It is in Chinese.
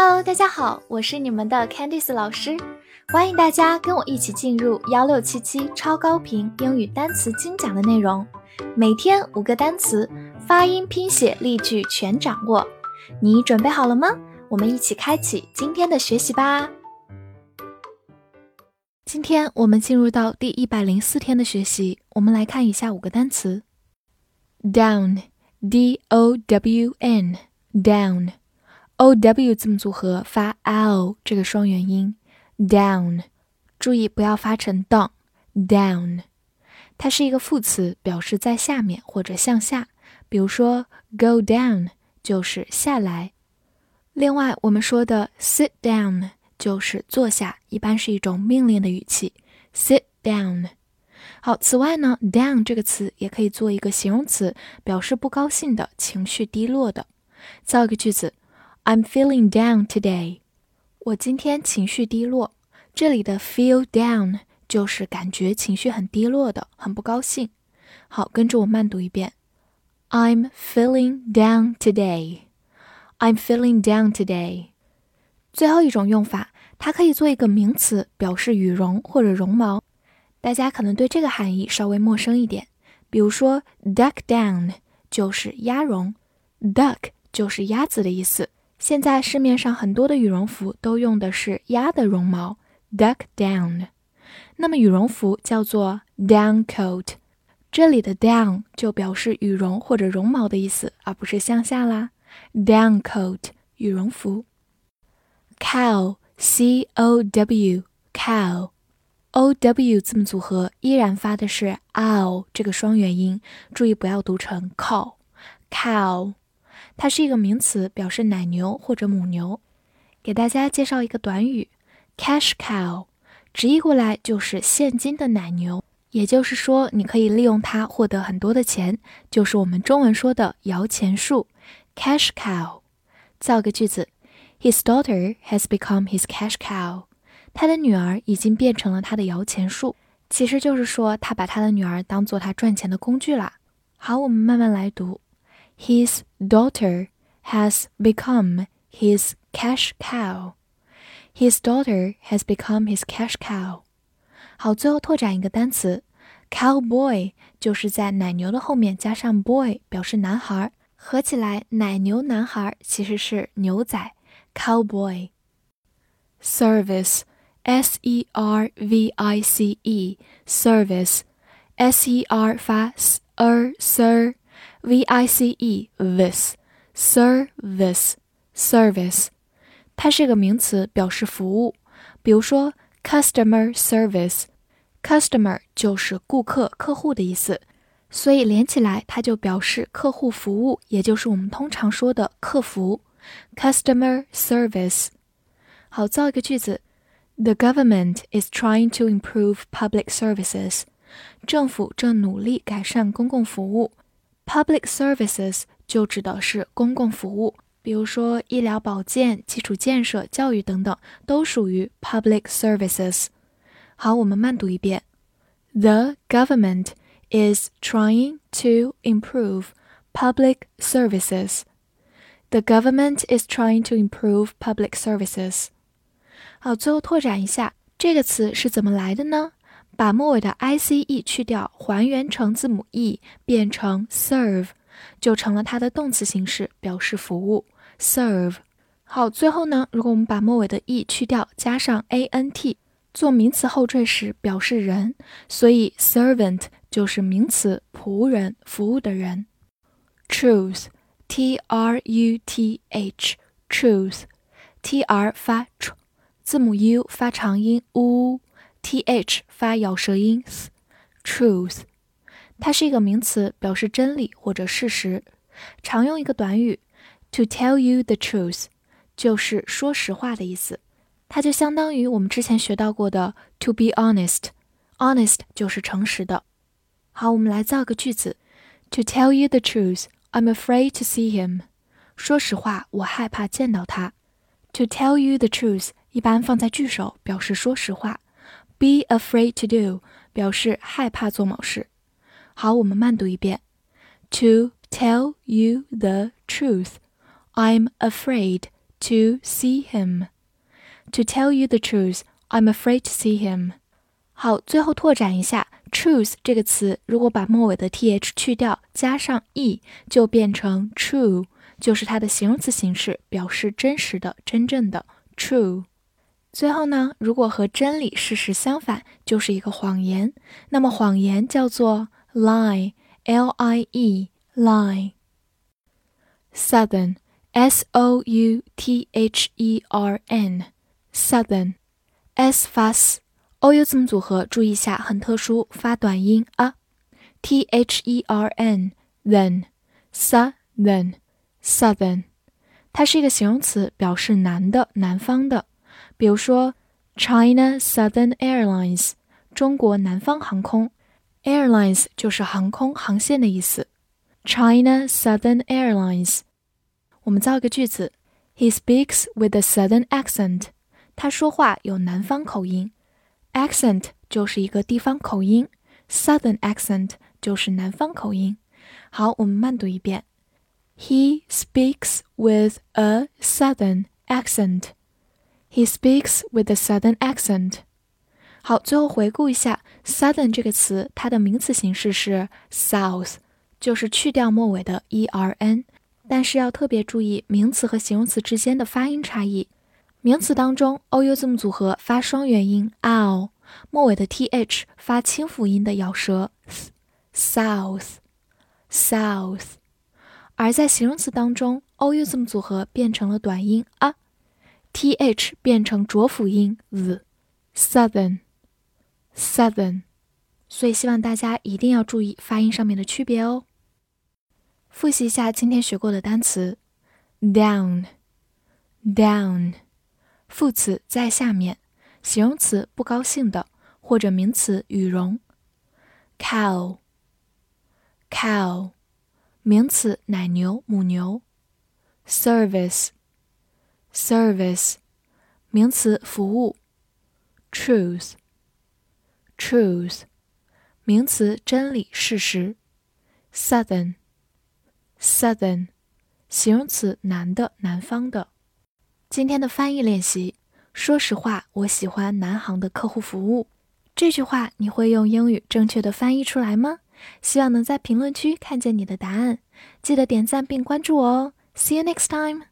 Hello，大家好，我是你们的 Candice 老师，欢迎大家跟我一起进入幺六七七超高频英语单词精讲的内容，每天五个单词，发音、拼写、例句全掌握，你准备好了吗？我们一起开启今天的学习吧。今天我们进入到第一百零四天的学习，我们来看以下五个单词：down，d o w n，down。O w 字母组合发 l 这个双元音，down，注意不要发成 down，down，它是一个副词，表示在下面或者向下。比如说 go down 就是下来。另外我们说的 sit down 就是坐下，一般是一种命令的语气，sit down。好，此外呢，down 这个词也可以做一个形容词，表示不高兴的情绪低落的。造一个句子。I'm feeling down today。我今天情绪低落。这里的 feel down 就是感觉情绪很低落的，很不高兴。好，跟着我慢读一遍。I'm feeling down today. I'm feeling down today. 最后一种用法，它可以做一个名词，表示羽绒或者绒毛。大家可能对这个含义稍微陌生一点。比如说，duck down 就是鸭绒，duck 就是鸭子的意思。现在市面上很多的羽绒服都用的是鸭的绒毛，duck down。那么羽绒服叫做 down coat，这里的 down 就表示羽绒或者绒毛的意思，而不是向下啦。down coat 羽绒服。cow c o w cow o w 字母组合依然发的是 ow 这个双元音，注意不要读成 cow cow。它是一个名词，表示奶牛或者母牛。给大家介绍一个短语，cash cow，直译过来就是现金的奶牛。也就是说，你可以利用它获得很多的钱，就是我们中文说的摇钱树，cash cow。造个句子，His daughter has become his cash cow。他的女儿已经变成了他的摇钱树。其实就是说，他把他的女儿当做他赚钱的工具啦。好，我们慢慢来读。His daughter has become his cash cow. His daughter has become his cash cow. 好，最后拓展一个单词，cowboy 就是在奶牛的后面加上 boy 表示男孩，合起来奶牛男孩其实是牛仔，cowboy。Service, s e r v i c e, service, s e r 发 s er sir。 v i c e this service service，它是一个名词，表示服务。比如说 customer service，customer 就是顾客、客户的意思，所以连起来它就表示客户服务，也就是我们通常说的客服。customer service。好，造一个句子：The government is trying to improve public services。政府正努力改善公共服务。 Public services 就指的是公共服务，比如说医疗保健、基础建设、教育等等，都属于 public services。好，我们慢读一遍：The government is trying to improve public services. The government is trying to improve public services. 好，最后拓展一下，这个词是怎么来的呢？把末尾的 i c e 去掉，还原成字母 e，变成 serve，就成了它的动词形式，表示服务。serve。好，最后呢，如果我们把末尾的 e 去掉，加上 a n t，做名词后缀时表示人，所以 servant 就是名词，仆人，服务的人。truth，t r u t h，truth，t r 发 tr，字母 u 发长音 u。Th 发咬舌音，truth，它是一个名词，表示真理或者事实。常用一个短语，to tell you the truth，就是说实话的意思。它就相当于我们之前学到过的 to be honest，honest 就是诚实的。好，我们来造个句子，to tell you the truth，I'm afraid to see him。说实话，我害怕见到他。to tell you the truth 一般放在句首，表示说实话。Be afraid to do 表示害怕做某事。好，我们慢读一遍。To tell you the truth, I'm afraid to see him. To tell you the truth, I'm afraid to see him. 好，最后拓展一下，truth 这个词，如果把末尾的 th 去掉，加上 e，就变成 true，就是它的形容词形式，表示真实的、真正的 true。最后呢，如果和真理、事实相反，就是一个谎言。那么谎言叫做 lie，l i e lie。Southern，s o u t h e r n，southern，s 发 s，o u 字母组合，注意一下，很特殊，发短音啊。t h e r n，then，southern，southern，它是一个形容词，表示南的、南方的。比如说，China Southern Airlines，中国南方航空，Airlines 就是航空航线的意思。China Southern Airlines，我们造一个句子：He speaks with a Southern accent。他说话有南方口音，accent 就是一个地方口音，Southern accent 就是南方口音。好，我们慢读一遍：He speaks with a Southern accent。 He speaks with a southern accent。好，最后回顾一下，southern 这个词，它的名词形式是 south，就是去掉末尾的 e r n。但是要特别注意名词和形容词之间的发音差异。名词当中，o u 字母组合发双元音 ow，末尾的 t h 发清辅音的咬舌 south，south。而在形容词当中，o u 字母组合变成了短音 a。T h 变成浊辅音 z，southern，southern，所以希望大家一定要注意发音上面的区别哦。复习一下今天学过的单词：down，down，副词在下面，形容词不高兴的，或者名词羽绒；cow，cow，名词奶牛、母牛；service。Service，名词，服务。Truth，truth，名词，真理、事实。Southern，southern，形容词，南的、南方的。今天的翻译练习：说实话，我喜欢南航的客户服务。这句话你会用英语正确的翻译出来吗？希望能在评论区看见你的答案。记得点赞并关注我哦。See you next time.